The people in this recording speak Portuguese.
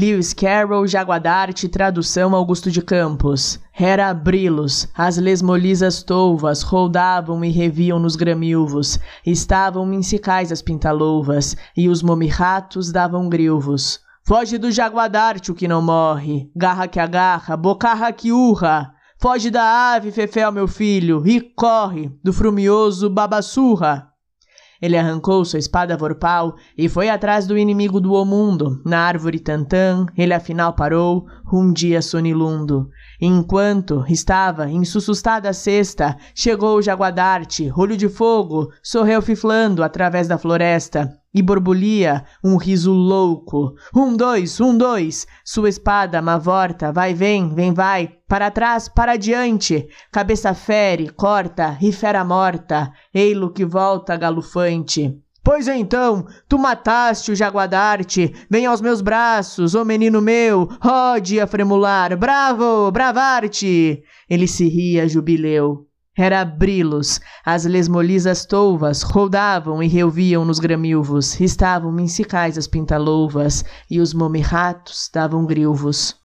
Lewis Carroll, Jaguadarte, tradução Augusto de Campos. Era abrilos, as lesmolisas tolvas rodavam e reviam nos gramilvos, estavam mincicais as pintalouvas, e os momirratos davam grilvos. Foge do jaguadarte o que não morre, garra que agarra, bocarra que urra. Foge da ave, Fefel, meu filho, e corre do frumioso babassurra. Ele arrancou sua espada vorpal e foi atrás do inimigo do Omundo. Na árvore Tantã, ele afinal parou, um dia sonilundo. Enquanto estava em sussustada cesta, chegou o jaguadarte, olho de fogo, sorreu fiflando através da floresta e borbulhia um riso louco. Um, dois, um, dois. Sua espada, mavorta, vai, vem, vem, vai. Para trás, para diante. Cabeça fere, corta, e fera morta. Ei-lo que volta galufante. Pois então, tu mataste o jaguadarte, vem aos meus braços, ô oh menino meu, rode a fremular, bravo, bravarte! Ele se ria jubileu. Era abrilos, as lesmolisas tolvas rodavam e reviam nos gramilvos, estavam mincicais as pintalouvas, e os momirratos davam grilvos.